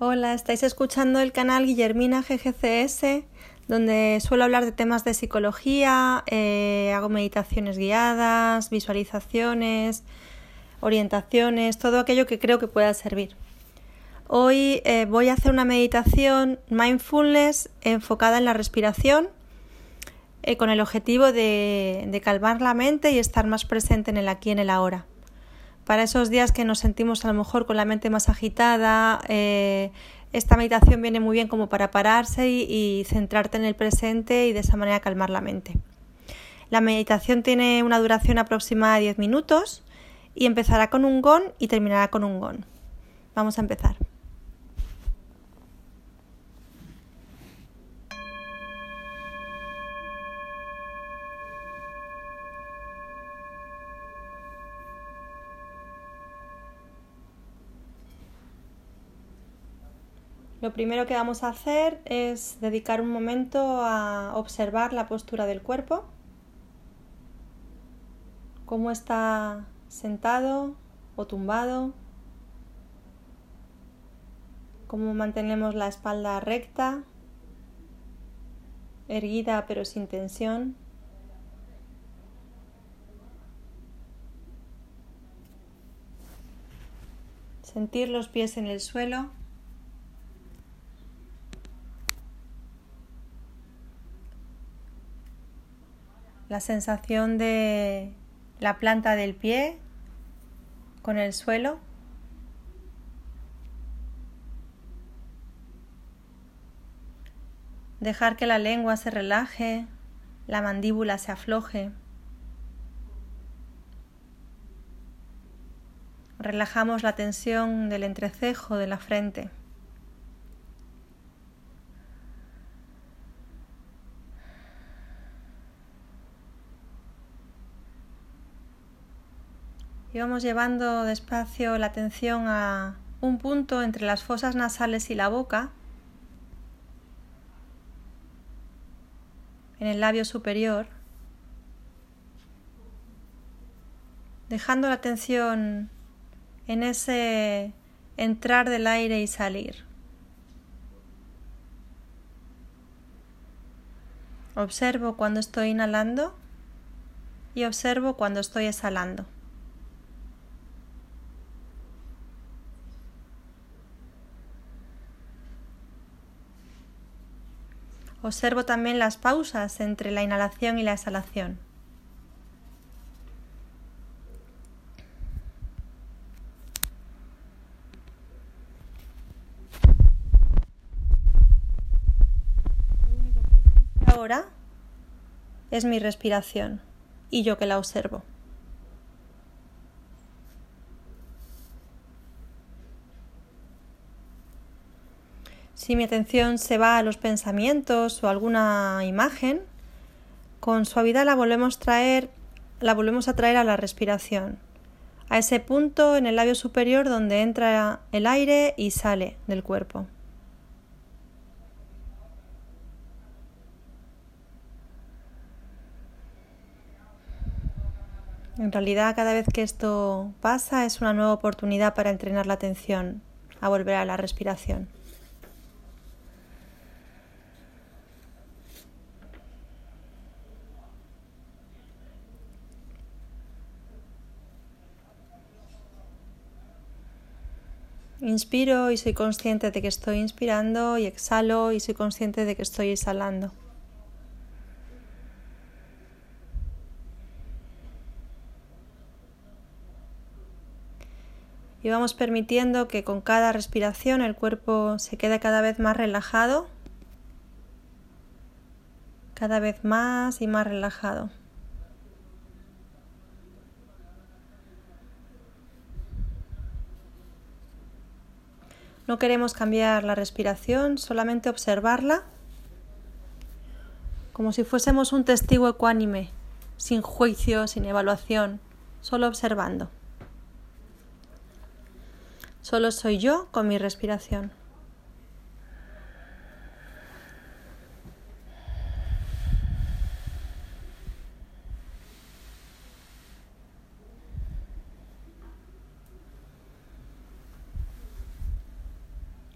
Hola, estáis escuchando el canal Guillermina GGCS, donde suelo hablar de temas de psicología, eh, hago meditaciones guiadas, visualizaciones, orientaciones, todo aquello que creo que pueda servir. Hoy eh, voy a hacer una meditación mindfulness enfocada en la respiración, eh, con el objetivo de, de calmar la mente y estar más presente en el aquí y en el ahora para esos días que nos sentimos a lo mejor con la mente más agitada, eh, esta meditación viene muy bien como para pararse y, centrarte en el presente y de esa manera calmar la mente. La meditación tiene una duración aproximada de 10 minutos y empezará con un gon y terminará con un gon. Vamos a empezar. Lo primero que vamos a hacer es dedicar un momento a observar la postura del cuerpo, cómo está sentado o tumbado, cómo mantenemos la espalda recta, erguida pero sin tensión. Sentir los pies en el suelo. La sensación de la planta del pie con el suelo. Dejar que la lengua se relaje, la mandíbula se afloje. Relajamos la tensión del entrecejo de la frente. Y vamos llevando despacio la atención a un punto entre las fosas nasales y la boca, en el labio superior, dejando la atención en ese entrar del aire y salir. Observo cuando estoy inhalando y observo cuando estoy exhalando. Observo también las pausas entre la inhalación y la exhalación. Lo único que existe ahora es mi respiración y yo que la observo. Si mi atención se va a los pensamientos o alguna imagen, con suavidad la volvemos traer, la volvemos a traer a la respiración, a ese punto en el labio superior donde entra el aire y sale del cuerpo. En realidad, cada vez que esto pasa es una nueva oportunidad para entrenar la atención a volver a la respiración. Inspiro y soy consciente de que estoy inspirando y exhalo y soy consciente de que estoy exhalando. Y vamos permitiendo que con cada respiración el cuerpo se quede cada vez más relajado, cada vez más y más relajado. No queremos cambiar la respiración, solamente observarla como si fuésemos un testigo ecuánime, sin juicio, sin evaluación, solo observando. Solo soy yo con mi respiración.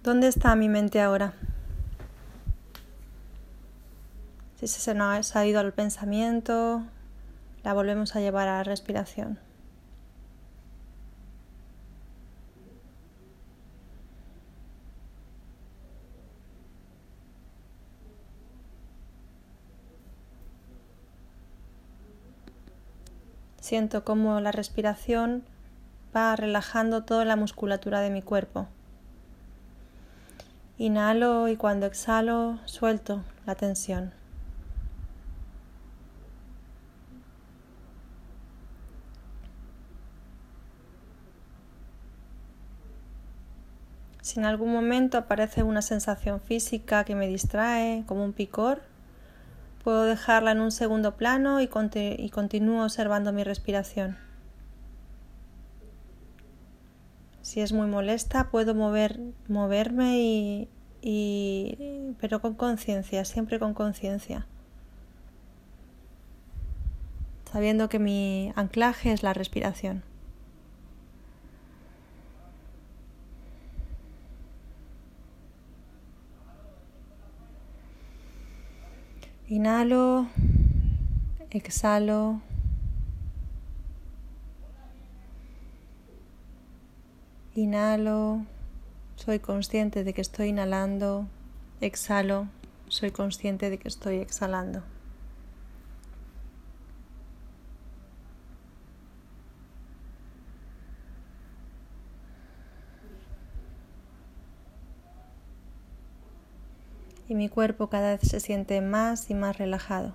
¿Dónde está mi mente ahora? Si se nos ha ido al pensamiento, la volvemos a llevar a la respiración. Siento cómo la respiración va relajando toda la musculatura de mi cuerpo. Inhalo y cuando exhalo suelto la tensión. Si en algún momento aparece una sensación física que me distrae, como un picor, Puedo dejarla en un segundo plano y, continúo observando mi respiración. Si es muy molesta, puedo mover, moverme y, pero con conciencia, siempre con conciencia. Sabiendo que mi anclaje es la respiración. Inhalo, exhalo. Inhalo, soy consciente de que estoy inhalando. Exhalo, soy consciente de que estoy exhalando. y mi cuerpo cada vez se siente más y más relajado.